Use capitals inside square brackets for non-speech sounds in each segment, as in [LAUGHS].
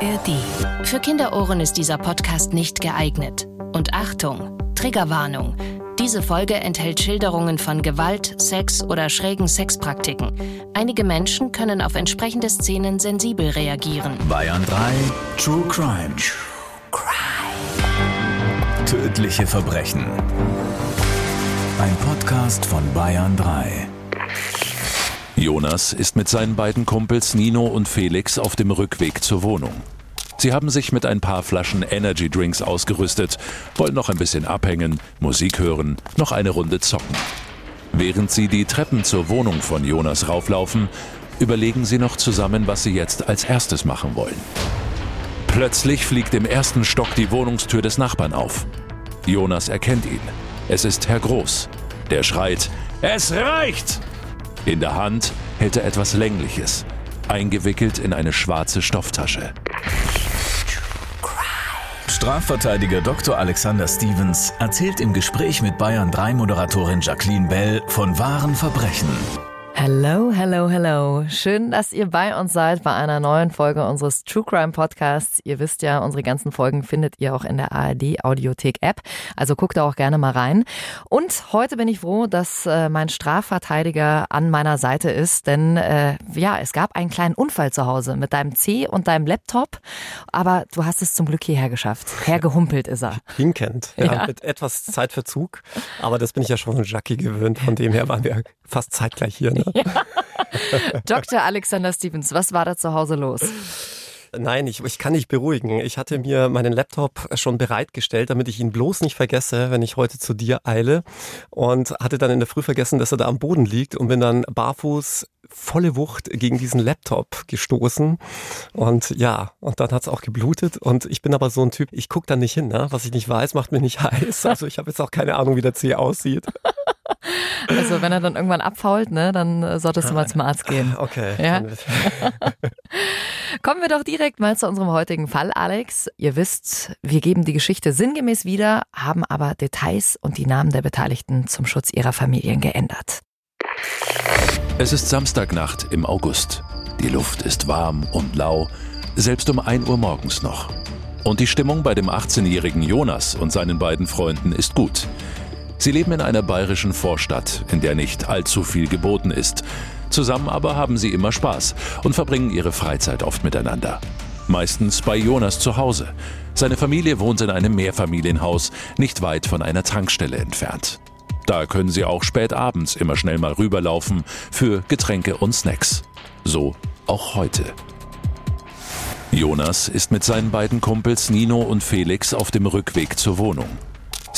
ARD. Für Kinderohren ist dieser Podcast nicht geeignet. Und Achtung, Triggerwarnung. Diese Folge enthält Schilderungen von Gewalt, Sex oder schrägen Sexpraktiken. Einige Menschen können auf entsprechende Szenen sensibel reagieren. Bayern 3 True Crime. True Crime. Tödliche Verbrechen. Ein Podcast von Bayern 3. Jonas ist mit seinen beiden Kumpels Nino und Felix auf dem Rückweg zur Wohnung. Sie haben sich mit ein paar Flaschen Energy Drinks ausgerüstet, wollen noch ein bisschen abhängen, Musik hören, noch eine Runde zocken. Während sie die Treppen zur Wohnung von Jonas rauflaufen, überlegen sie noch zusammen, was sie jetzt als erstes machen wollen. Plötzlich fliegt im ersten Stock die Wohnungstür des Nachbarn auf. Jonas erkennt ihn. Es ist Herr Groß. Der schreit, es reicht! In der Hand hält er etwas Längliches, eingewickelt in eine schwarze Stofftasche. Strafverteidiger Dr. Alexander Stevens erzählt im Gespräch mit Bayern 3 Moderatorin Jacqueline Bell von wahren Verbrechen. Hello, hello, hello. Schön, dass ihr bei uns seid bei einer neuen Folge unseres True Crime Podcasts. Ihr wisst ja, unsere ganzen Folgen findet ihr auch in der ARD Audiothek App. Also guckt da auch gerne mal rein. Und heute bin ich froh, dass äh, mein Strafverteidiger an meiner Seite ist, denn äh, ja, es gab einen kleinen Unfall zu Hause mit deinem C und deinem Laptop, aber du hast es zum Glück hierher geschafft. Hergehumpelt ist er. [LAUGHS] Hinkennt, ja, ja. mit etwas Zeitverzug, aber das bin ich ja schon von Jackie gewöhnt, von dem her waren wir fast zeitgleich hier. Ne? Ja. [LAUGHS] Dr. Alexander Stevens, was war da zu Hause los? Nein, ich, ich kann nicht beruhigen. Ich hatte mir meinen Laptop schon bereitgestellt, damit ich ihn bloß nicht vergesse, wenn ich heute zu dir eile. Und hatte dann in der Früh vergessen, dass er da am Boden liegt und bin dann barfuß volle Wucht gegen diesen Laptop gestoßen. Und ja, und dann hat es auch geblutet. Und ich bin aber so ein Typ, ich gucke da nicht hin. Ne? Was ich nicht weiß, macht mir nicht [LAUGHS] heiß. Also ich habe jetzt auch keine Ahnung, wie der C aussieht. [LAUGHS] Also wenn er dann irgendwann abfault, ne, dann äh, solltest du mal zum Arzt gehen. [LAUGHS] Okay. Ja? [LAUGHS] Kommen wir doch direkt mal zu unserem heutigen Fall, Alex. Ihr wisst, wir geben die Geschichte sinngemäß wieder, haben aber Details und die Namen der Beteiligten zum Schutz ihrer Familien geändert. Es ist Samstagnacht im August. Die Luft ist warm und lau, selbst um 1 Uhr morgens noch. Und die Stimmung bei dem 18-jährigen Jonas und seinen beiden Freunden ist gut. Sie leben in einer bayerischen Vorstadt, in der nicht allzu viel geboten ist. Zusammen aber haben sie immer Spaß und verbringen ihre Freizeit oft miteinander. Meistens bei Jonas zu Hause. Seine Familie wohnt in einem Mehrfamilienhaus, nicht weit von einer Tankstelle entfernt. Da können sie auch spät abends immer schnell mal rüberlaufen für Getränke und Snacks. So auch heute. Jonas ist mit seinen beiden Kumpels Nino und Felix auf dem Rückweg zur Wohnung.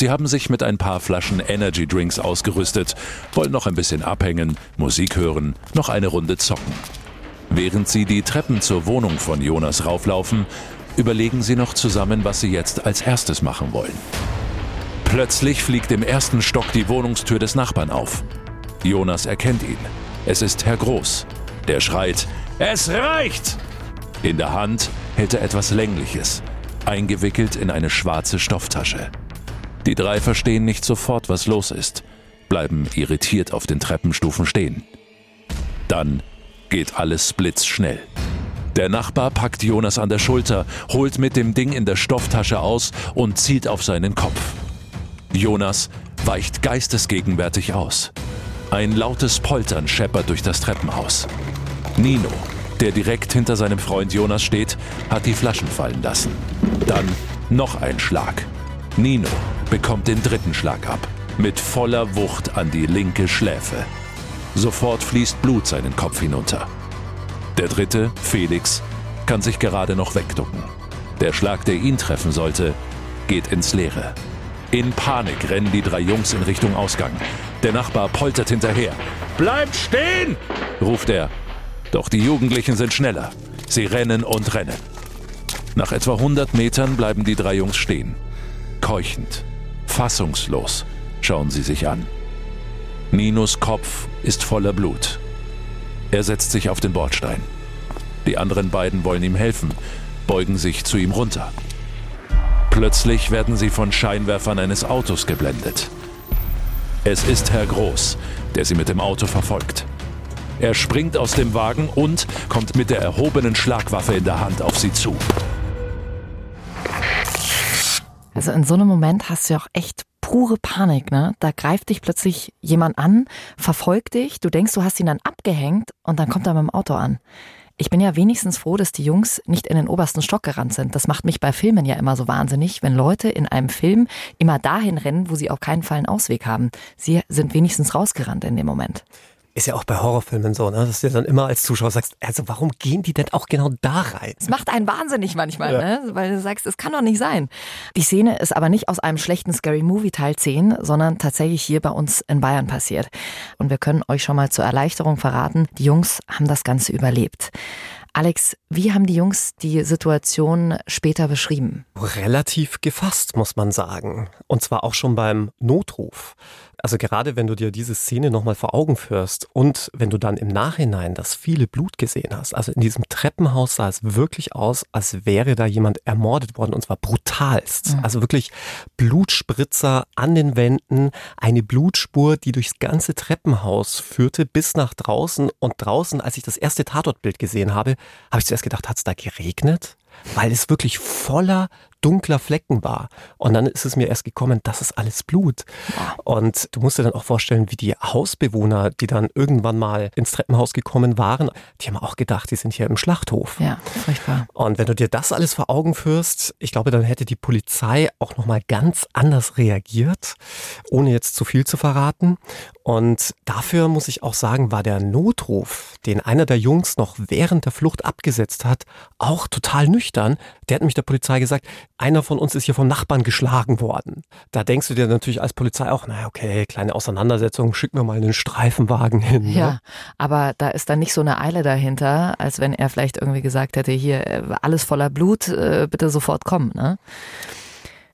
Sie haben sich mit ein paar Flaschen Energy Drinks ausgerüstet, wollen noch ein bisschen abhängen, Musik hören, noch eine Runde zocken. Während sie die Treppen zur Wohnung von Jonas rauflaufen, überlegen sie noch zusammen, was sie jetzt als erstes machen wollen. Plötzlich fliegt im ersten Stock die Wohnungstür des Nachbarn auf. Jonas erkennt ihn. Es ist Herr Groß. Der schreit, es reicht! In der Hand hält er etwas Längliches, eingewickelt in eine schwarze Stofftasche. Die drei verstehen nicht sofort, was los ist, bleiben irritiert auf den Treppenstufen stehen. Dann geht alles blitzschnell. Der Nachbar packt Jonas an der Schulter, holt mit dem Ding in der Stofftasche aus und zielt auf seinen Kopf. Jonas weicht geistesgegenwärtig aus. Ein lautes Poltern scheppert durch das Treppenhaus. Nino, der direkt hinter seinem Freund Jonas steht, hat die Flaschen fallen lassen. Dann noch ein Schlag. Nino bekommt den dritten Schlag ab, mit voller Wucht an die linke Schläfe. Sofort fließt Blut seinen Kopf hinunter. Der dritte, Felix, kann sich gerade noch wegducken. Der Schlag, der ihn treffen sollte, geht ins Leere. In Panik rennen die drei Jungs in Richtung Ausgang. Der Nachbar poltert hinterher. Bleibt stehen! ruft er. Doch die Jugendlichen sind schneller. Sie rennen und rennen. Nach etwa 100 Metern bleiben die drei Jungs stehen. Keuchend, fassungslos schauen sie sich an. Ninos Kopf ist voller Blut. Er setzt sich auf den Bordstein. Die anderen beiden wollen ihm helfen, beugen sich zu ihm runter. Plötzlich werden sie von Scheinwerfern eines Autos geblendet. Es ist Herr Groß, der sie mit dem Auto verfolgt. Er springt aus dem Wagen und kommt mit der erhobenen Schlagwaffe in der Hand auf sie zu. Also in so einem Moment hast du ja auch echt pure Panik, ne? Da greift dich plötzlich jemand an, verfolgt dich, du denkst, du hast ihn dann abgehängt und dann kommt er mit dem Auto an. Ich bin ja wenigstens froh, dass die Jungs nicht in den obersten Stock gerannt sind. Das macht mich bei Filmen ja immer so wahnsinnig, wenn Leute in einem Film immer dahin rennen, wo sie auf keinen Fall einen Ausweg haben. Sie sind wenigstens rausgerannt in dem Moment. Ist ja auch bei Horrorfilmen so, ne? dass du dann immer als Zuschauer sagst, also warum gehen die denn auch genau da rein? Es macht einen wahnsinnig manchmal, ja. ne? weil du sagst, es kann doch nicht sein. Die Szene ist aber nicht aus einem schlechten Scary Movie Teil 10, sondern tatsächlich hier bei uns in Bayern passiert. Und wir können euch schon mal zur Erleichterung verraten, die Jungs haben das Ganze überlebt. Alex, wie haben die Jungs die Situation später beschrieben? Relativ gefasst, muss man sagen. Und zwar auch schon beim Notruf. Also gerade wenn du dir diese Szene nochmal vor Augen führst und wenn du dann im Nachhinein das viele Blut gesehen hast, also in diesem Treppenhaus sah es wirklich aus, als wäre da jemand ermordet worden und zwar brutalst. Mhm. Also wirklich Blutspritzer an den Wänden, eine Blutspur, die durchs ganze Treppenhaus führte bis nach draußen und draußen, als ich das erste Tatortbild gesehen habe, habe ich zuerst gedacht, hat es da geregnet? Weil es wirklich voller dunkler Flecken war. Und dann ist es mir erst gekommen, das ist alles Blut. Und du musst dir dann auch vorstellen, wie die Hausbewohner, die dann irgendwann mal ins Treppenhaus gekommen waren, die haben auch gedacht, die sind hier im Schlachthof. Ja, furchtbar. Und wenn du dir das alles vor Augen führst, ich glaube, dann hätte die Polizei auch nochmal ganz anders reagiert, ohne jetzt zu viel zu verraten. Und dafür muss ich auch sagen, war der Notruf, den einer der Jungs noch während der Flucht abgesetzt hat, auch total nüchtern. Der hat nämlich der Polizei gesagt, einer von uns ist hier vom Nachbarn geschlagen worden. Da denkst du dir natürlich als Polizei auch, naja, okay, kleine Auseinandersetzung, schicken wir mal einen Streifenwagen hin. Ne? Ja, aber da ist dann nicht so eine Eile dahinter, als wenn er vielleicht irgendwie gesagt hätte, hier, äh, alles voller Blut, äh, bitte sofort kommen. Ne?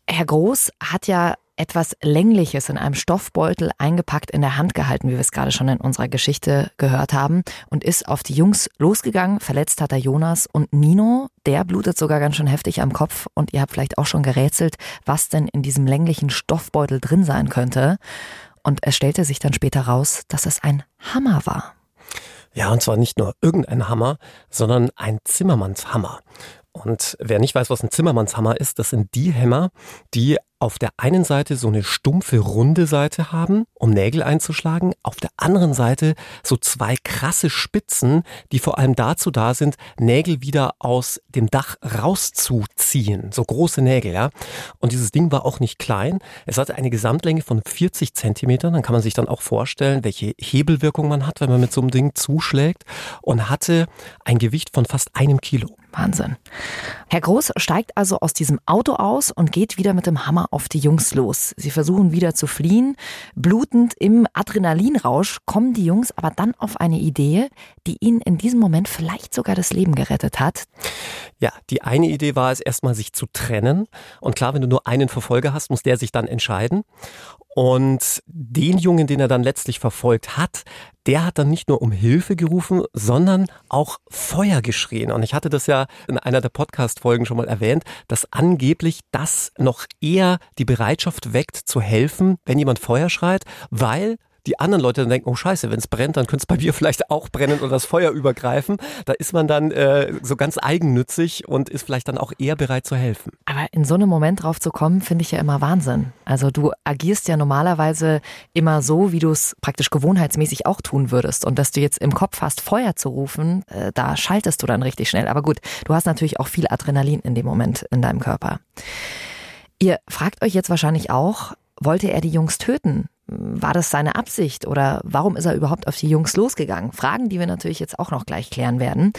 Herr Groß hat ja etwas Längliches in einem Stoffbeutel eingepackt in der Hand gehalten, wie wir es gerade schon in unserer Geschichte gehört haben, und ist auf die Jungs losgegangen. Verletzt hat er Jonas und Nino. Der blutet sogar ganz schön heftig am Kopf. Und ihr habt vielleicht auch schon gerätselt, was denn in diesem länglichen Stoffbeutel drin sein könnte. Und es stellte sich dann später raus, dass es ein Hammer war. Ja, und zwar nicht nur irgendein Hammer, sondern ein Zimmermannshammer. Und wer nicht weiß, was ein Zimmermannshammer ist, das sind die Hämmer, die auf der einen Seite so eine stumpfe, runde Seite haben, um Nägel einzuschlagen, auf der anderen Seite so zwei krasse Spitzen, die vor allem dazu da sind, Nägel wieder aus dem Dach rauszuziehen. So große Nägel, ja. Und dieses Ding war auch nicht klein. Es hatte eine Gesamtlänge von 40 Zentimetern. Dann kann man sich dann auch vorstellen, welche Hebelwirkung man hat, wenn man mit so einem Ding zuschlägt. Und hatte ein Gewicht von fast einem Kilo. Wahnsinn. Herr Groß steigt also aus diesem Auto aus und geht wieder mit dem Hammer auf die Jungs los. Sie versuchen wieder zu fliehen. Blutend im Adrenalinrausch kommen die Jungs aber dann auf eine Idee, die ihnen in diesem Moment vielleicht sogar das Leben gerettet hat. Ja, die eine Idee war es erstmal, sich zu trennen. Und klar, wenn du nur einen Verfolger hast, muss der sich dann entscheiden. Und den Jungen, den er dann letztlich verfolgt hat, der hat dann nicht nur um Hilfe gerufen, sondern auch Feuer geschrien. Und ich hatte das ja in einer der Podcast-Folgen schon mal erwähnt, dass angeblich das noch eher die Bereitschaft weckt zu helfen, wenn jemand Feuer schreit, weil die anderen Leute dann denken, oh scheiße, wenn es brennt, dann könnte es bei mir vielleicht auch brennen oder das Feuer übergreifen. Da ist man dann äh, so ganz eigennützig und ist vielleicht dann auch eher bereit zu helfen. Aber in so einem Moment drauf zu kommen, finde ich ja immer Wahnsinn. Also du agierst ja normalerweise immer so, wie du es praktisch gewohnheitsmäßig auch tun würdest. Und dass du jetzt im Kopf hast, Feuer zu rufen, äh, da schaltest du dann richtig schnell. Aber gut, du hast natürlich auch viel Adrenalin in dem Moment in deinem Körper. Ihr fragt euch jetzt wahrscheinlich auch, wollte er die Jungs töten? War das seine Absicht oder warum ist er überhaupt auf die Jungs losgegangen? Fragen, die wir natürlich jetzt auch noch gleich klären werden.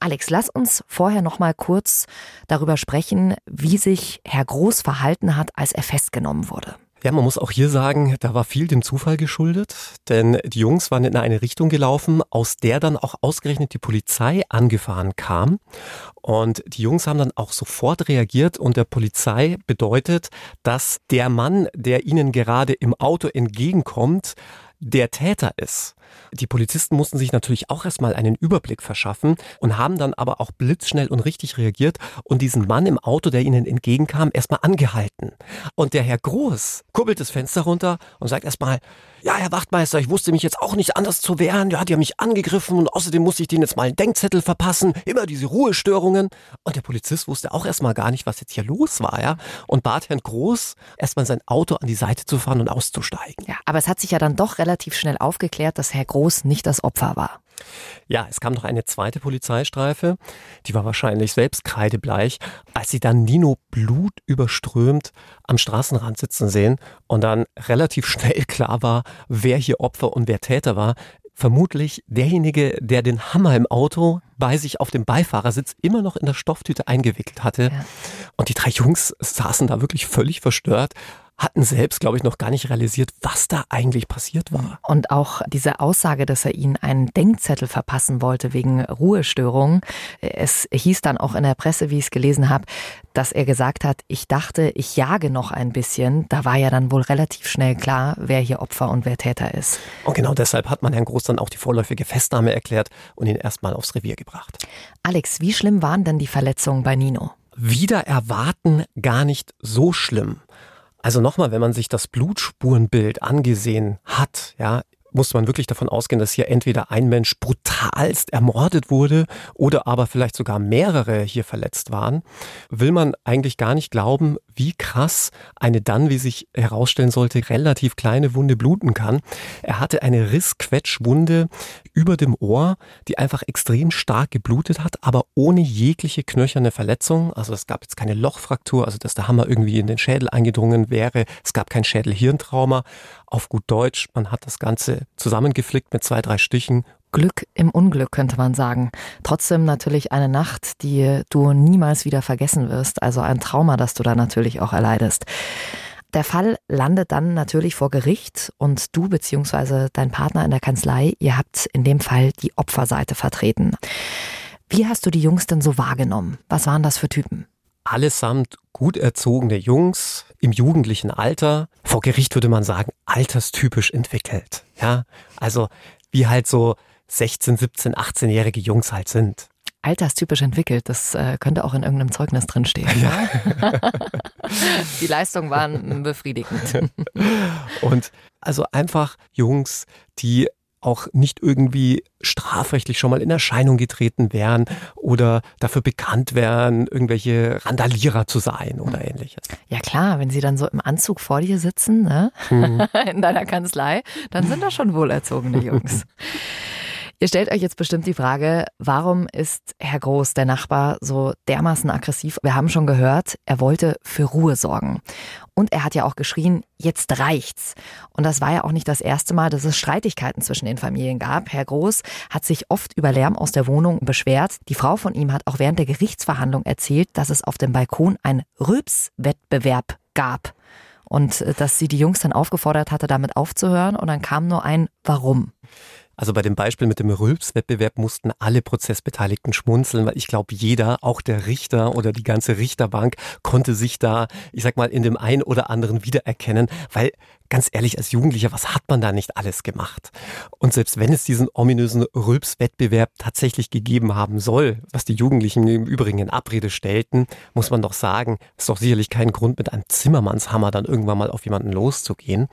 Alex, lass uns vorher noch mal kurz darüber sprechen, wie sich Herr Groß verhalten hat, als er festgenommen wurde. Ja, man muss auch hier sagen, da war viel dem Zufall geschuldet, denn die Jungs waren in eine Richtung gelaufen, aus der dann auch ausgerechnet die Polizei angefahren kam. Und die Jungs haben dann auch sofort reagiert und der Polizei bedeutet, dass der Mann, der ihnen gerade im Auto entgegenkommt, der Täter ist. Die Polizisten mussten sich natürlich auch erstmal einen Überblick verschaffen und haben dann aber auch blitzschnell und richtig reagiert und diesen Mann im Auto, der ihnen entgegenkam, erstmal angehalten. Und der Herr Groß kurbelt das Fenster runter und sagt erstmal, ja, Herr Wachtmeister, ich wusste mich jetzt auch nicht anders zu wehren. Ja, die haben mich angegriffen und außerdem musste ich denen jetzt mal einen Denkzettel verpassen. Immer diese Ruhestörungen. Und der Polizist wusste auch erstmal gar nicht, was jetzt hier los war, ja. Und bat Herrn Groß, erstmal sein Auto an die Seite zu fahren und auszusteigen. Ja, aber es hat sich ja dann doch relativ schnell aufgeklärt, dass Herr Groß nicht das Opfer war. Ja, es kam noch eine zweite Polizeistreife, die war wahrscheinlich selbst kreidebleich, als sie dann Nino blutüberströmt am Straßenrand sitzen sehen und dann relativ [LAUGHS] schnell klar war, wer hier Opfer und wer Täter war. Vermutlich derjenige, der den Hammer im Auto bei sich auf dem Beifahrersitz immer noch in der Stofftüte eingewickelt hatte. Ja. Und die drei Jungs saßen da wirklich völlig verstört hatten selbst, glaube ich, noch gar nicht realisiert, was da eigentlich passiert war. Und auch diese Aussage, dass er ihnen einen Denkzettel verpassen wollte wegen Ruhestörungen. Es hieß dann auch in der Presse, wie ich es gelesen habe, dass er gesagt hat, ich dachte, ich jage noch ein bisschen. Da war ja dann wohl relativ schnell klar, wer hier Opfer und wer Täter ist. Und genau deshalb hat man Herrn Groß dann auch die vorläufige Festnahme erklärt und ihn erstmal aufs Revier gebracht. Alex, wie schlimm waren denn die Verletzungen bei Nino? Wieder erwarten gar nicht so schlimm. Also nochmal, wenn man sich das Blutspurenbild angesehen hat, ja, muss man wirklich davon ausgehen, dass hier entweder ein Mensch brutalst ermordet wurde oder aber vielleicht sogar mehrere hier verletzt waren, will man eigentlich gar nicht glauben, wie krass eine dann, wie sich herausstellen sollte, relativ kleine Wunde bluten kann. Er hatte eine Rissquetschwunde über dem Ohr, die einfach extrem stark geblutet hat, aber ohne jegliche knöcherne Verletzung. Also es gab jetzt keine Lochfraktur, also dass der Hammer irgendwie in den Schädel eingedrungen wäre. Es gab kein Schädelhirntrauma. Auf gut Deutsch, man hat das Ganze zusammengeflickt mit zwei, drei Stichen Glück im Unglück, könnte man sagen. Trotzdem natürlich eine Nacht, die du niemals wieder vergessen wirst. Also ein Trauma, das du da natürlich auch erleidest. Der Fall landet dann natürlich vor Gericht und du bzw. dein Partner in der Kanzlei, ihr habt in dem Fall die Opferseite vertreten. Wie hast du die Jungs denn so wahrgenommen? Was waren das für Typen? Allesamt gut erzogene Jungs im jugendlichen Alter. Vor Gericht würde man sagen, alterstypisch entwickelt. Ja, also wie halt so 16, 17, 18-jährige Jungs halt sind alterstypisch entwickelt. Das äh, könnte auch in irgendeinem Zeugnis drinstehen. Ja. [LAUGHS] Die Leistungen waren befriedigend. Und also einfach Jungs, die auch nicht irgendwie strafrechtlich schon mal in Erscheinung getreten wären oder dafür bekannt wären, irgendwelche Randalierer zu sein oder ähnliches. Ja klar, wenn sie dann so im Anzug vor dir sitzen, ne? Mhm. [LAUGHS] in deiner Kanzlei, dann sind das schon wohlerzogene Jungs. [LAUGHS] Ihr stellt euch jetzt bestimmt die Frage, warum ist Herr Groß, der Nachbar, so dermaßen aggressiv? Wir haben schon gehört, er wollte für Ruhe sorgen. Und er hat ja auch geschrien, jetzt reicht's. Und das war ja auch nicht das erste Mal, dass es Streitigkeiten zwischen den Familien gab. Herr Groß hat sich oft über Lärm aus der Wohnung beschwert. Die Frau von ihm hat auch während der Gerichtsverhandlung erzählt, dass es auf dem Balkon einen Rülpswettbewerb gab. Und äh, dass sie die Jungs dann aufgefordert hatte, damit aufzuhören. Und dann kam nur ein Warum. Also bei dem Beispiel mit dem Rülpswettbewerb mussten alle Prozessbeteiligten schmunzeln, weil ich glaube, jeder, auch der Richter oder die ganze Richterbank, konnte sich da, ich sag mal, in dem einen oder anderen wiedererkennen, weil ganz ehrlich, als Jugendlicher, was hat man da nicht alles gemacht? Und selbst wenn es diesen ominösen Rülpswettbewerb tatsächlich gegeben haben soll, was die Jugendlichen im Übrigen in Abrede stellten, muss man doch sagen, ist doch sicherlich kein Grund, mit einem Zimmermannshammer dann irgendwann mal auf jemanden loszugehen.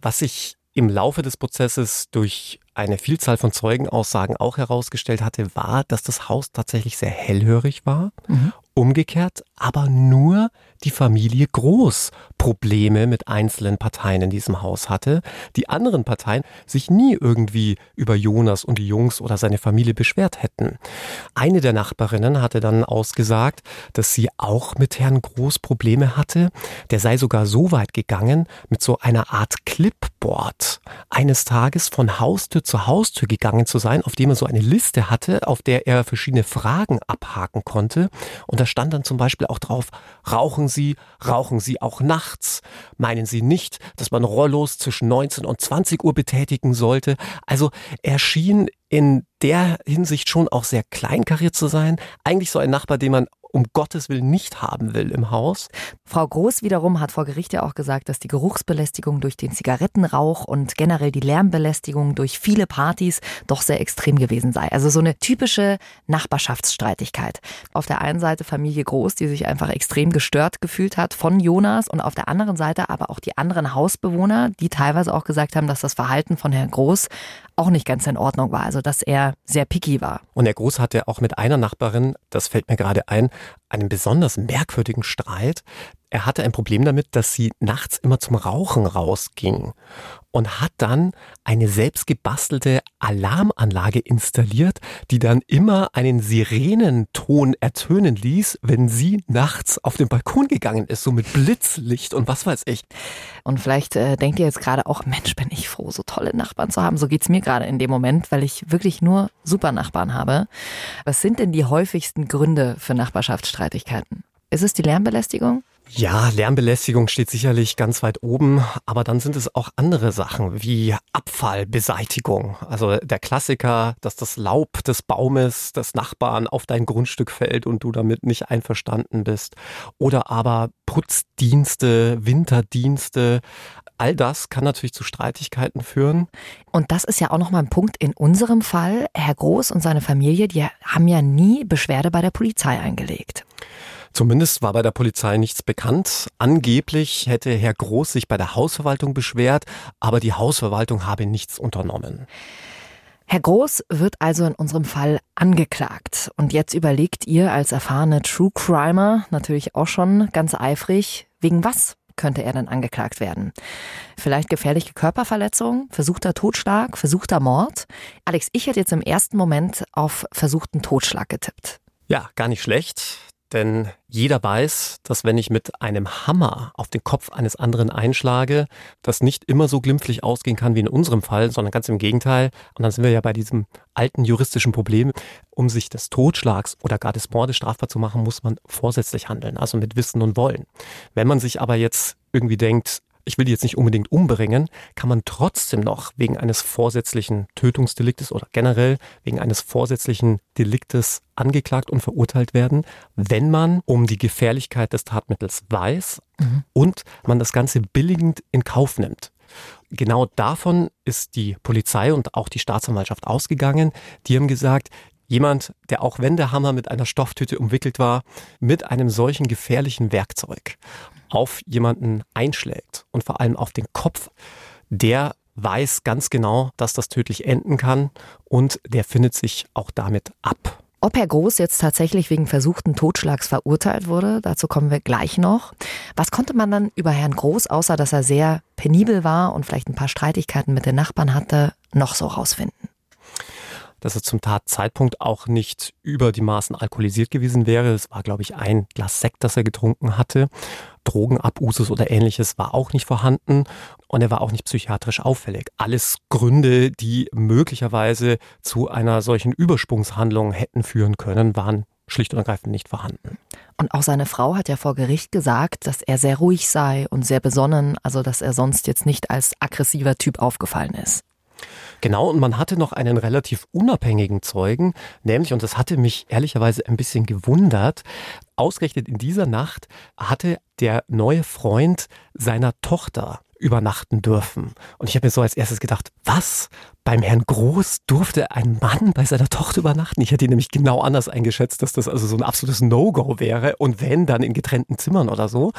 Was sich im Laufe des Prozesses durch eine Vielzahl von Zeugenaussagen auch herausgestellt hatte, war, dass das Haus tatsächlich sehr hellhörig war. Mhm. Umgekehrt aber nur die Familie Groß Probleme mit einzelnen Parteien in diesem Haus hatte. Die anderen Parteien sich nie irgendwie über Jonas und die Jungs oder seine Familie beschwert hätten. Eine der Nachbarinnen hatte dann ausgesagt, dass sie auch mit Herrn Groß Probleme hatte. Der sei sogar so weit gegangen, mit so einer Art Clipboard eines Tages von Haustür zu Haustür gegangen zu sein, auf dem er so eine Liste hatte, auf der er verschiedene Fragen abhaken konnte. Und da stand dann zum Beispiel auch drauf, rauchen Sie, rauchen Sie auch nachts? Meinen Sie nicht, dass man Rollos zwischen 19 und 20 Uhr betätigen sollte? Also er schien in der Hinsicht schon auch sehr kleinkariert zu sein. Eigentlich so ein Nachbar, den man um Gottes Willen nicht haben will im Haus. Frau Groß wiederum hat vor Gericht ja auch gesagt, dass die Geruchsbelästigung durch den Zigarettenrauch und generell die Lärmbelästigung durch viele Partys doch sehr extrem gewesen sei. Also so eine typische Nachbarschaftsstreitigkeit. Auf der einen Seite Familie Groß, die sich einfach extrem gestört gefühlt hat von Jonas und auf der anderen Seite aber auch die anderen Hausbewohner, die teilweise auch gesagt haben, dass das Verhalten von Herrn Groß auch nicht ganz in Ordnung war, also dass er sehr picky war. Und Herr Groß hatte auch mit einer Nachbarin, das fällt mir gerade ein, einen besonders merkwürdigen Streit. Er hatte ein Problem damit, dass sie nachts immer zum Rauchen rausging und hat dann eine selbstgebastelte Alarmanlage installiert, die dann immer einen Sirenenton ertönen ließ, wenn sie nachts auf den Balkon gegangen ist, so mit Blitzlicht und was weiß ich. Und vielleicht äh, denkt ihr jetzt gerade auch, Mensch, bin ich froh, so tolle Nachbarn zu haben. So geht's mir gerade in dem Moment, weil ich wirklich nur super Nachbarn habe. Was sind denn die häufigsten Gründe für Nachbarschaftsstreitigkeiten? Ist es die Lärmbelästigung? Ja, Lärmbelästigung steht sicherlich ganz weit oben, aber dann sind es auch andere Sachen wie Abfallbeseitigung. Also der Klassiker, dass das Laub des Baumes des Nachbarn auf dein Grundstück fällt und du damit nicht einverstanden bist. Oder aber Putzdienste, Winterdienste. All das kann natürlich zu Streitigkeiten führen. Und das ist ja auch nochmal ein Punkt in unserem Fall. Herr Groß und seine Familie, die haben ja nie Beschwerde bei der Polizei eingelegt. Zumindest war bei der Polizei nichts bekannt. Angeblich hätte Herr Groß sich bei der Hausverwaltung beschwert, aber die Hausverwaltung habe nichts unternommen. Herr Groß wird also in unserem Fall angeklagt. Und jetzt überlegt ihr als erfahrene True Crimer natürlich auch schon ganz eifrig, wegen was könnte er denn angeklagt werden? Vielleicht gefährliche Körperverletzung, versuchter Totschlag, versuchter Mord? Alex, ich hätte jetzt im ersten Moment auf versuchten Totschlag getippt. Ja, gar nicht schlecht. Denn jeder weiß, dass wenn ich mit einem Hammer auf den Kopf eines anderen einschlage, das nicht immer so glimpflich ausgehen kann wie in unserem Fall, sondern ganz im Gegenteil. Und dann sind wir ja bei diesem alten juristischen Problem. Um sich des Totschlags oder gar des Mordes strafbar zu machen, muss man vorsätzlich handeln, also mit Wissen und Wollen. Wenn man sich aber jetzt irgendwie denkt, ich will die jetzt nicht unbedingt umbringen, kann man trotzdem noch wegen eines vorsätzlichen Tötungsdeliktes oder generell wegen eines vorsätzlichen Deliktes angeklagt und verurteilt werden, wenn man um die Gefährlichkeit des Tatmittels weiß mhm. und man das Ganze billigend in Kauf nimmt. Genau davon ist die Polizei und auch die Staatsanwaltschaft ausgegangen. Die haben gesagt, Jemand, der auch wenn der Hammer mit einer Stofftüte umwickelt war, mit einem solchen gefährlichen Werkzeug auf jemanden einschlägt und vor allem auf den Kopf, der weiß ganz genau, dass das tödlich enden kann und der findet sich auch damit ab. Ob Herr Groß jetzt tatsächlich wegen versuchten Totschlags verurteilt wurde, dazu kommen wir gleich noch. Was konnte man dann über Herrn Groß, außer dass er sehr penibel war und vielleicht ein paar Streitigkeiten mit den Nachbarn hatte, noch so rausfinden? dass er zum Tatzeitpunkt auch nicht über die Maßen alkoholisiert gewesen wäre. Es war, glaube ich, ein Glas Sekt, das er getrunken hatte. Drogenabusus oder ähnliches war auch nicht vorhanden und er war auch nicht psychiatrisch auffällig. Alles Gründe, die möglicherweise zu einer solchen Übersprungshandlung hätten führen können, waren schlicht und ergreifend nicht vorhanden. Und auch seine Frau hat ja vor Gericht gesagt, dass er sehr ruhig sei und sehr besonnen, also dass er sonst jetzt nicht als aggressiver Typ aufgefallen ist. Genau, und man hatte noch einen relativ unabhängigen Zeugen, nämlich, und das hatte mich ehrlicherweise ein bisschen gewundert, ausgerechnet in dieser Nacht hatte der neue Freund seiner Tochter übernachten dürfen. Und ich habe mir so als erstes gedacht, was? Beim Herrn Groß durfte ein Mann bei seiner Tochter übernachten? Ich hätte ihn nämlich genau anders eingeschätzt, dass das also so ein absolutes No-Go wäre und wenn, dann in getrennten Zimmern oder so.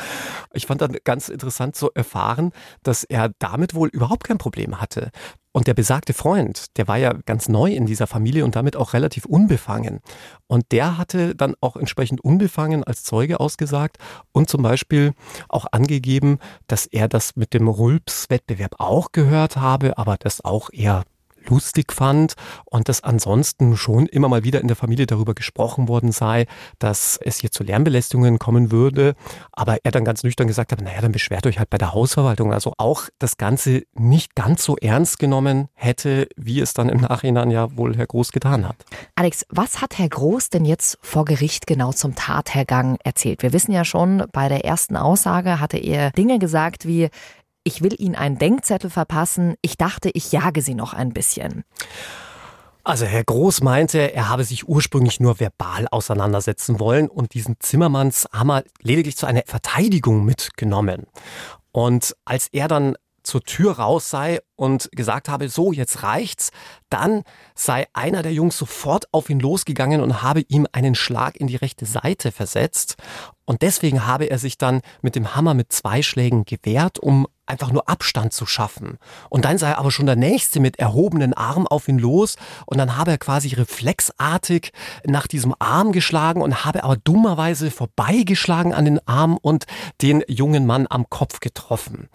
Ich fand dann ganz interessant zu erfahren, dass er damit wohl überhaupt kein Problem hatte. Und der besagte Freund, der war ja ganz neu in dieser Familie und damit auch relativ unbefangen. Und der hatte dann auch entsprechend unbefangen als Zeuge ausgesagt und zum Beispiel auch angegeben, dass er das mit dem Rülps-Wettbewerb auch gehört habe, aber das auch eher lustig fand und dass ansonsten schon immer mal wieder in der Familie darüber gesprochen worden sei, dass es hier zu Lärmbelästigungen kommen würde. Aber er dann ganz nüchtern gesagt hat, naja, dann beschwert euch halt bei der Hausverwaltung. Also auch das Ganze nicht ganz so ernst genommen hätte, wie es dann im Nachhinein ja wohl Herr Groß getan hat. Alex, was hat Herr Groß denn jetzt vor Gericht genau zum Tathergang erzählt? Wir wissen ja schon, bei der ersten Aussage hatte er Dinge gesagt wie, ich will Ihnen einen Denkzettel verpassen. Ich dachte, ich jage Sie noch ein bisschen. Also Herr Groß meinte, er habe sich ursprünglich nur verbal auseinandersetzen wollen und diesen Zimmermanns Hammer lediglich zu einer Verteidigung mitgenommen. Und als er dann zur Tür raus sei und gesagt habe, so, jetzt reicht's, dann sei einer der Jungs sofort auf ihn losgegangen und habe ihm einen Schlag in die rechte Seite versetzt. Und deswegen habe er sich dann mit dem Hammer mit zwei Schlägen gewehrt, um einfach nur Abstand zu schaffen. Und dann sei aber schon der Nächste mit erhobenen Arm auf ihn los und dann habe er quasi reflexartig nach diesem Arm geschlagen und habe aber dummerweise vorbeigeschlagen an den Arm und den jungen Mann am Kopf getroffen.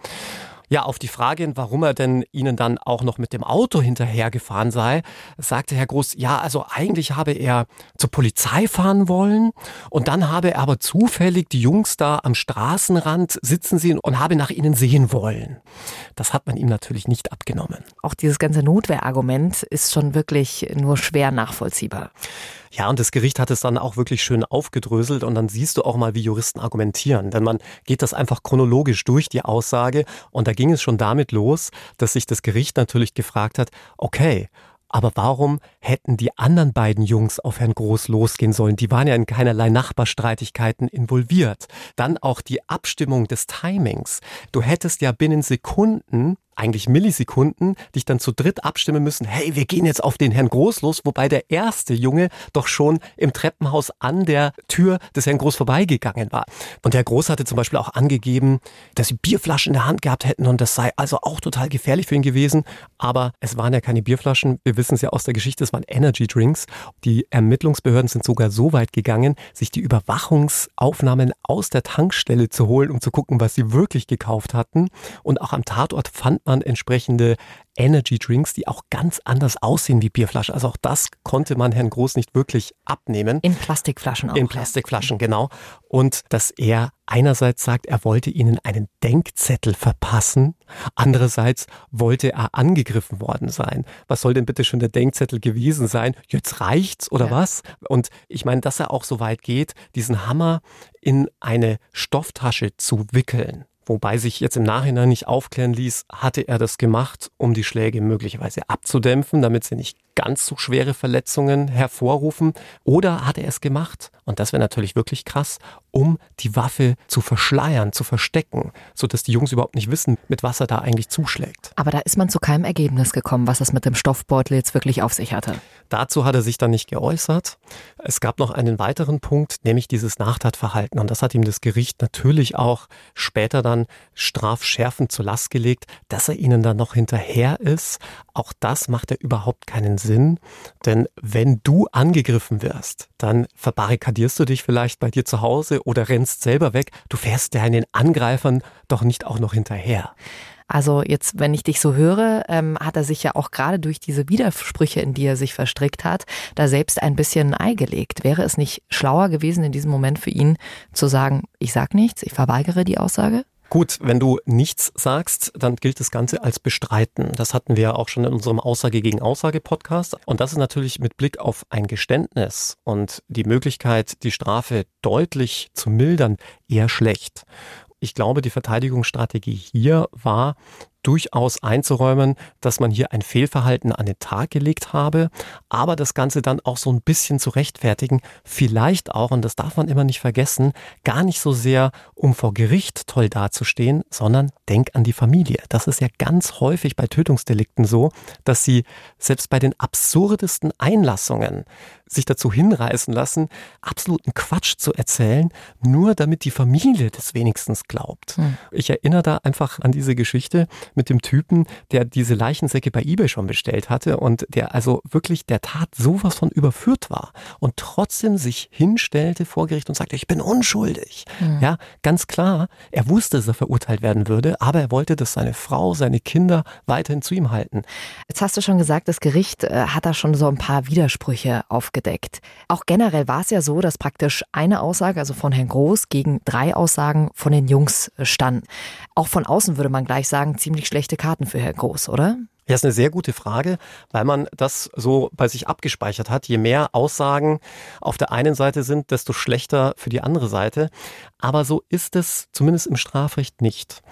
Ja, auf die Frage, warum er denn ihnen dann auch noch mit dem Auto hinterhergefahren sei, sagte Herr Groß, ja, also eigentlich habe er zur Polizei fahren wollen und dann habe er aber zufällig die Jungs da am Straßenrand sitzen sehen und habe nach ihnen sehen wollen. Das hat man ihm natürlich nicht abgenommen. Auch dieses ganze Notwehrargument ist schon wirklich nur schwer nachvollziehbar. Ja, und das Gericht hat es dann auch wirklich schön aufgedröselt und dann siehst du auch mal, wie Juristen argumentieren. Denn man geht das einfach chronologisch durch, die Aussage. Und da ging es schon damit los, dass sich das Gericht natürlich gefragt hat, okay, aber warum hätten die anderen beiden Jungs auf Herrn Groß losgehen sollen? Die waren ja in keinerlei Nachbarstreitigkeiten involviert. Dann auch die Abstimmung des Timings. Du hättest ja binnen Sekunden eigentlich Millisekunden, dich dann zu dritt abstimmen müssen, hey, wir gehen jetzt auf den Herrn Groß los, wobei der erste Junge doch schon im Treppenhaus an der Tür des Herrn Groß vorbeigegangen war. Und der Groß hatte zum Beispiel auch angegeben, dass sie Bierflaschen in der Hand gehabt hätten und das sei also auch total gefährlich für ihn gewesen. Aber es waren ja keine Bierflaschen. Wir wissen es ja aus der Geschichte, es waren Energy Drinks. Die Ermittlungsbehörden sind sogar so weit gegangen, sich die Überwachungsaufnahmen aus der Tankstelle zu holen, um zu gucken, was sie wirklich gekauft hatten. Und auch am Tatort fand man entsprechende Energy Drinks, die auch ganz anders aussehen wie Bierflaschen. Also auch das konnte man Herrn Groß nicht wirklich abnehmen. In Plastikflaschen auch. In Plastikflaschen, ja. genau. Und dass er einerseits sagt, er wollte ihnen einen Denkzettel verpassen, andererseits wollte er angegriffen worden sein. Was soll denn bitte schon der Denkzettel gewesen sein? Jetzt reicht's oder ja. was? Und ich meine, dass er auch so weit geht, diesen Hammer in eine Stofftasche zu wickeln Wobei sich jetzt im Nachhinein nicht aufklären ließ, hatte er das gemacht, um die Schläge möglicherweise abzudämpfen, damit sie nicht ganz so schwere Verletzungen hervorrufen? Oder hat er es gemacht, und das wäre natürlich wirklich krass, um die Waffe zu verschleiern, zu verstecken, sodass die Jungs überhaupt nicht wissen, mit was er da eigentlich zuschlägt? Aber da ist man zu keinem Ergebnis gekommen, was es mit dem Stoffbeutel jetzt wirklich auf sich hatte. Dazu hat er sich dann nicht geäußert. Es gab noch einen weiteren Punkt, nämlich dieses Nachtatverhalten. Und das hat ihm das Gericht natürlich auch später dann strafschärfend zur Last gelegt, dass er ihnen dann noch hinterher ist. Auch das macht er überhaupt keinen Sinn. Sinn, denn wenn du angegriffen wirst, dann verbarrikadierst du dich vielleicht bei dir zu Hause oder rennst selber weg. Du fährst deinen Angreifern doch nicht auch noch hinterher. Also jetzt, wenn ich dich so höre, ähm, hat er sich ja auch gerade durch diese Widersprüche, in die er sich verstrickt hat, da selbst ein bisschen ein Ei gelegt. Wäre es nicht schlauer gewesen, in diesem Moment für ihn zu sagen, ich sag nichts, ich verweigere die Aussage? Gut, wenn du nichts sagst, dann gilt das Ganze als bestreiten. Das hatten wir auch schon in unserem Aussage gegen Aussage Podcast. Und das ist natürlich mit Blick auf ein Geständnis und die Möglichkeit, die Strafe deutlich zu mildern, eher schlecht. Ich glaube, die Verteidigungsstrategie hier war, durchaus einzuräumen, dass man hier ein Fehlverhalten an den Tag gelegt habe, aber das Ganze dann auch so ein bisschen zu rechtfertigen, vielleicht auch, und das darf man immer nicht vergessen, gar nicht so sehr, um vor Gericht toll dazustehen, sondern denk an die Familie. Das ist ja ganz häufig bei Tötungsdelikten so, dass sie selbst bei den absurdesten Einlassungen sich dazu hinreißen lassen, absoluten Quatsch zu erzählen, nur damit die Familie das wenigstens glaubt. Hm. Ich erinnere da einfach an diese Geschichte mit dem Typen, der diese Leichensäcke bei eBay schon bestellt hatte und der also wirklich der Tat sowas von überführt war und trotzdem sich hinstellte vor Gericht und sagte, ich bin unschuldig. Hm. Ja, ganz klar, er wusste, dass er verurteilt werden würde, aber er wollte, dass seine Frau, seine Kinder weiterhin zu ihm halten. Jetzt hast du schon gesagt, das Gericht äh, hat da schon so ein paar Widersprüche aufgedeckt. Auch generell war es ja so, dass praktisch eine Aussage, also von Herrn Groß, gegen drei Aussagen von den Jungs stand. Auch von außen würde man gleich sagen, ziemlich schlechte Karten für Herrn Groß, oder? Ja, ist eine sehr gute Frage, weil man das so bei sich abgespeichert hat. Je mehr Aussagen auf der einen Seite sind, desto schlechter für die andere Seite. Aber so ist es zumindest im Strafrecht nicht.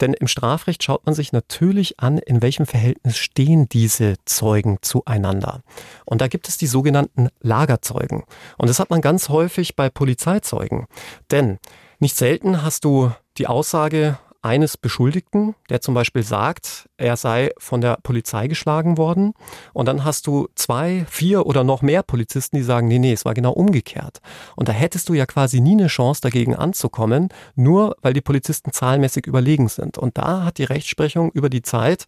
Denn im Strafrecht schaut man sich natürlich an, in welchem Verhältnis stehen diese Zeugen zueinander. Und da gibt es die sogenannten Lagerzeugen. Und das hat man ganz häufig bei Polizeizeugen. Denn nicht selten hast du die Aussage eines Beschuldigten, der zum Beispiel sagt, er sei von der Polizei geschlagen worden. Und dann hast du zwei, vier oder noch mehr Polizisten, die sagen, nee, nee, es war genau umgekehrt. Und da hättest du ja quasi nie eine Chance, dagegen anzukommen, nur weil die Polizisten zahlenmäßig überlegen sind. Und da hat die Rechtsprechung über die Zeit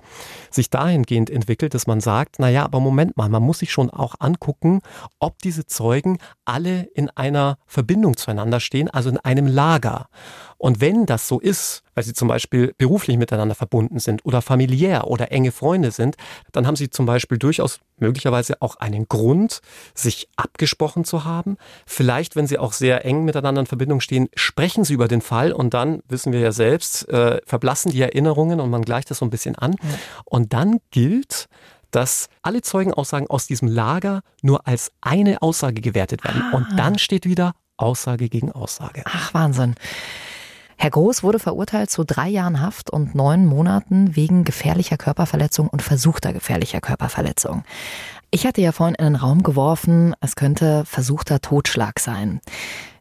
sich dahingehend entwickelt, dass man sagt, na ja, aber Moment mal, man muss sich schon auch angucken, ob diese Zeugen alle in einer Verbindung zueinander stehen, also in einem Lager. Und wenn das so ist, weil sie zum Beispiel beruflich miteinander verbunden sind oder familiär oder enge Freunde sind, dann haben sie zum Beispiel durchaus möglicherweise auch einen Grund, sich abgesprochen zu haben. Vielleicht, wenn sie auch sehr eng miteinander in Verbindung stehen, sprechen sie über den Fall und dann, wissen wir ja selbst, äh, verblassen die Erinnerungen und man gleicht das so ein bisschen an. Und dann gilt, dass alle Zeugenaussagen aus diesem Lager nur als eine Aussage gewertet werden. Ah. Und dann steht wieder Aussage gegen Aussage. Ach, Wahnsinn. Herr Groß wurde verurteilt zu drei Jahren Haft und neun Monaten wegen gefährlicher Körperverletzung und versuchter gefährlicher Körperverletzung. Ich hatte ja vorhin in den Raum geworfen, es könnte versuchter Totschlag sein.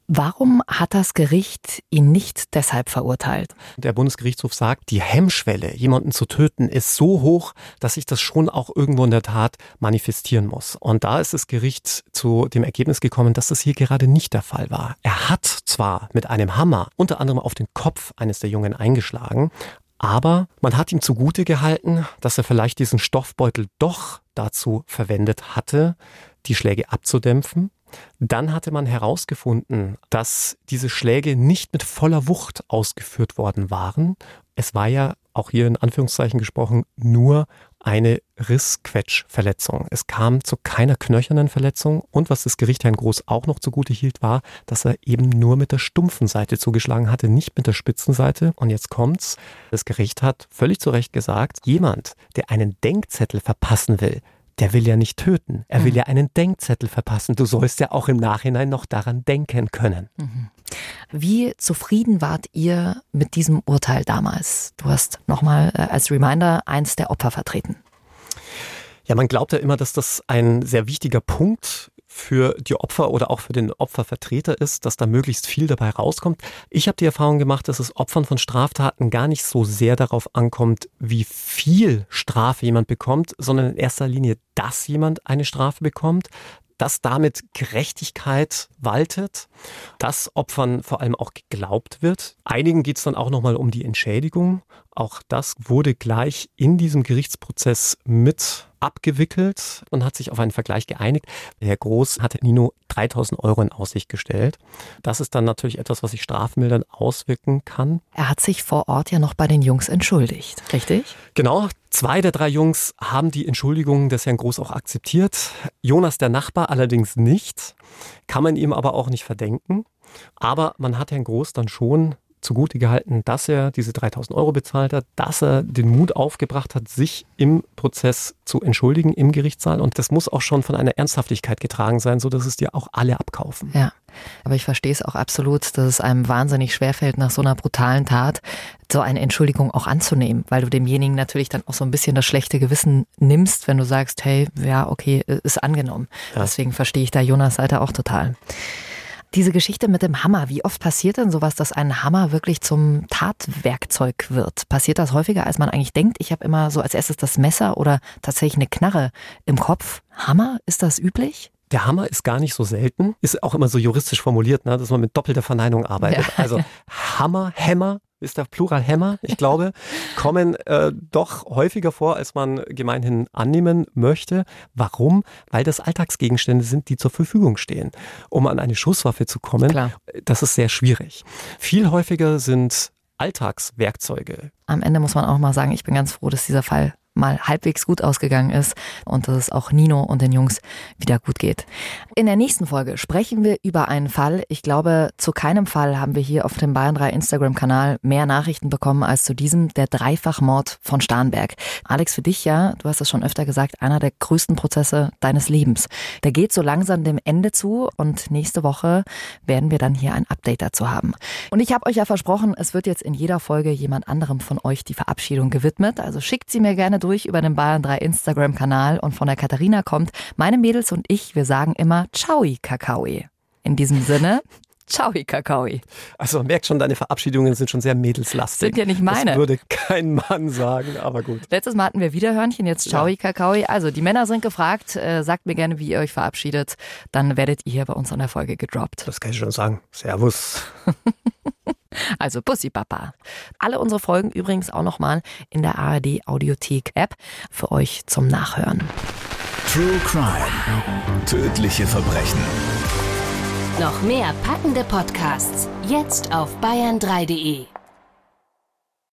Warum hat das Gericht ihn nicht deshalb verurteilt? Der Bundesgerichtshof sagt, die Hemmschwelle, jemanden zu töten, ist so hoch, dass sich das schon auch irgendwo in der Tat manifestieren muss. Und da ist das Gericht zu dem Ergebnis gekommen, dass das hier gerade nicht der Fall war. Er hat zwar mit einem Hammer unter anderem auf den Kopf eines der Jungen eingeschlagen, aber man hat ihm zugute gehalten, dass er vielleicht diesen Stoffbeutel doch dazu verwendet hatte, die Schläge abzudämpfen dann hatte man herausgefunden, dass diese Schläge nicht mit voller Wucht ausgeführt worden waren. Es war ja auch hier in Anführungszeichen gesprochen nur eine Rissquetschverletzung. Es kam zu keiner knöchernen Verletzung und was das Gericht Herrn Groß auch noch zugute hielt, war, dass er eben nur mit der stumpfen Seite zugeschlagen hatte, nicht mit der spitzen Seite. Und jetzt kommt's. Das Gericht hat völlig zu Recht gesagt, jemand, der einen Denkzettel verpassen will, der will ja nicht töten. Er will mhm. ja einen Denkzettel verpassen. Du sollst ja auch im Nachhinein noch daran denken können. Mhm. Wie zufrieden wart ihr mit diesem Urteil damals? Du hast nochmal äh, als Reminder eins der Opfer vertreten. Ja, man glaubt ja immer, dass das ein sehr wichtiger Punkt für die Opfer oder auch für den Opfervertreter ist, dass da möglichst viel dabei rauskommt. Ich habe die Erfahrung gemacht, dass es Opfern von Straftaten gar nicht so sehr darauf ankommt, wie viel Strafe jemand bekommt, sondern in erster Linie, dass jemand eine Strafe bekommt, dass damit Gerechtigkeit waltet, dass Opfern vor allem auch geglaubt wird. Einigen geht es dann auch nochmal um die Entschädigung. Auch das wurde gleich in diesem Gerichtsprozess mit abgewickelt und hat sich auf einen Vergleich geeinigt. Herr Groß hatte Nino 3000 Euro in Aussicht gestellt. Das ist dann natürlich etwas, was sich strafmildern auswirken kann. Er hat sich vor Ort ja noch bei den Jungs entschuldigt, richtig? Genau. Zwei der drei Jungs haben die Entschuldigung des Herrn Groß auch akzeptiert. Jonas, der Nachbar, allerdings nicht. Kann man ihm aber auch nicht verdenken. Aber man hat Herrn Groß dann schon zugute gehalten, dass er diese 3000 Euro bezahlt hat, dass er den Mut aufgebracht hat, sich im Prozess zu entschuldigen im Gerichtssaal. Und das muss auch schon von einer Ernsthaftigkeit getragen sein, so dass es dir auch alle abkaufen. Ja. Aber ich verstehe es auch absolut, dass es einem wahnsinnig schwerfällt, nach so einer brutalen Tat so eine Entschuldigung auch anzunehmen, weil du demjenigen natürlich dann auch so ein bisschen das schlechte Gewissen nimmst, wenn du sagst, hey, ja, okay, ist angenommen. Ja. Deswegen verstehe ich da Jonas Seite auch total. Diese Geschichte mit dem Hammer, wie oft passiert denn sowas, dass ein Hammer wirklich zum Tatwerkzeug wird? Passiert das häufiger, als man eigentlich denkt? Ich habe immer so als erstes das Messer oder tatsächlich eine Knarre im Kopf. Hammer, ist das üblich? Der Hammer ist gar nicht so selten, ist auch immer so juristisch formuliert, ne, dass man mit doppelter Verneinung arbeitet. Ja, also [LAUGHS] Hammer, Hämmer ist der Plural Hämmer, ich glaube, [LAUGHS] kommen äh, doch häufiger vor, als man gemeinhin annehmen möchte. Warum? Weil das Alltagsgegenstände sind, die zur Verfügung stehen. Um an eine Schusswaffe zu kommen, Klar. das ist sehr schwierig. Viel häufiger sind Alltagswerkzeuge. Am Ende muss man auch mal sagen, ich bin ganz froh, dass dieser Fall mal halbwegs gut ausgegangen ist und dass es auch Nino und den Jungs wieder gut geht. In der nächsten Folge sprechen wir über einen Fall. Ich glaube, zu keinem Fall haben wir hier auf dem Bayern 3 Instagram-Kanal mehr Nachrichten bekommen als zu diesem, der Dreifachmord von Starnberg. Alex, für dich ja, du hast es schon öfter gesagt, einer der größten Prozesse deines Lebens. Der geht so langsam dem Ende zu und nächste Woche werden wir dann hier ein Update dazu haben. Und ich habe euch ja versprochen, es wird jetzt in jeder Folge jemand anderem von euch die Verabschiedung gewidmet. Also schickt sie mir gerne durch über den Bayern 3 Instagram-Kanal und von der Katharina kommt, meine Mädels und ich, wir sagen immer Ciao, Kakaoi. In diesem Sinne, [LAUGHS] Ciao, Kakaoi. Also man merkt schon, deine Verabschiedungen sind schon sehr mädelslastig. Sind ja nicht meine. Das würde kein Mann sagen, aber gut. Letztes Mal hatten wir Wiederhörnchen, jetzt Ciao, ja. Kakaoi. Also die Männer sind gefragt, äh, sagt mir gerne, wie ihr euch verabschiedet. Dann werdet ihr hier bei uns an der Folge gedroppt. Das kann ich schon sagen. Servus. [LAUGHS] Also Pussy Papa. Alle unsere Folgen übrigens auch nochmal in der ARD Audiothek App für euch zum Nachhören. True Crime. Tödliche Verbrechen. Noch mehr packende Podcasts jetzt auf bayern3.de.